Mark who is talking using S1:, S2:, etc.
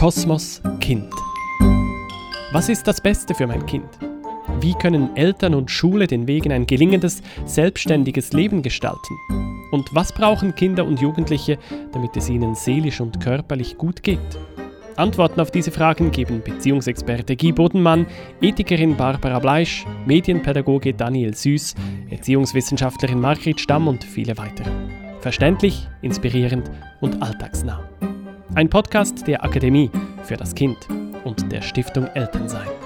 S1: Kosmos Kind. Was ist das Beste für mein Kind? Wie können Eltern und Schule den Weg in ein gelingendes, selbstständiges Leben gestalten? Und was brauchen Kinder und Jugendliche, damit es ihnen seelisch und körperlich gut geht? Antworten auf diese Fragen geben Beziehungsexperte Guy Bodenmann, Ethikerin Barbara Bleisch, Medienpädagoge Daniel Süß, Erziehungswissenschaftlerin Margrit Stamm und viele weitere. Verständlich, inspirierend und alltagsnah. Ein Podcast der Akademie für das Kind und der Stiftung Elternsein.